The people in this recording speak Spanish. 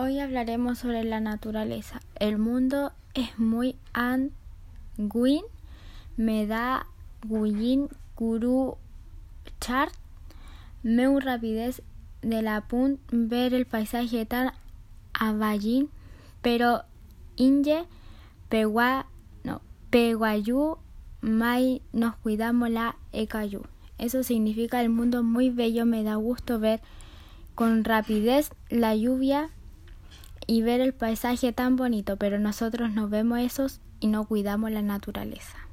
Hoy hablaremos sobre la naturaleza. El mundo es muy anguin, me da guyin guru chart, meu rapidez de la punt ver el paisaje tan aballín, pero inye pegua no peguayú mai nos cuidamos la ecayú. Eso significa el mundo muy bello, me da gusto ver con rapidez la lluvia y ver el paisaje tan bonito, pero nosotros no vemos esos y no cuidamos la naturaleza.